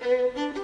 Mm-hmm.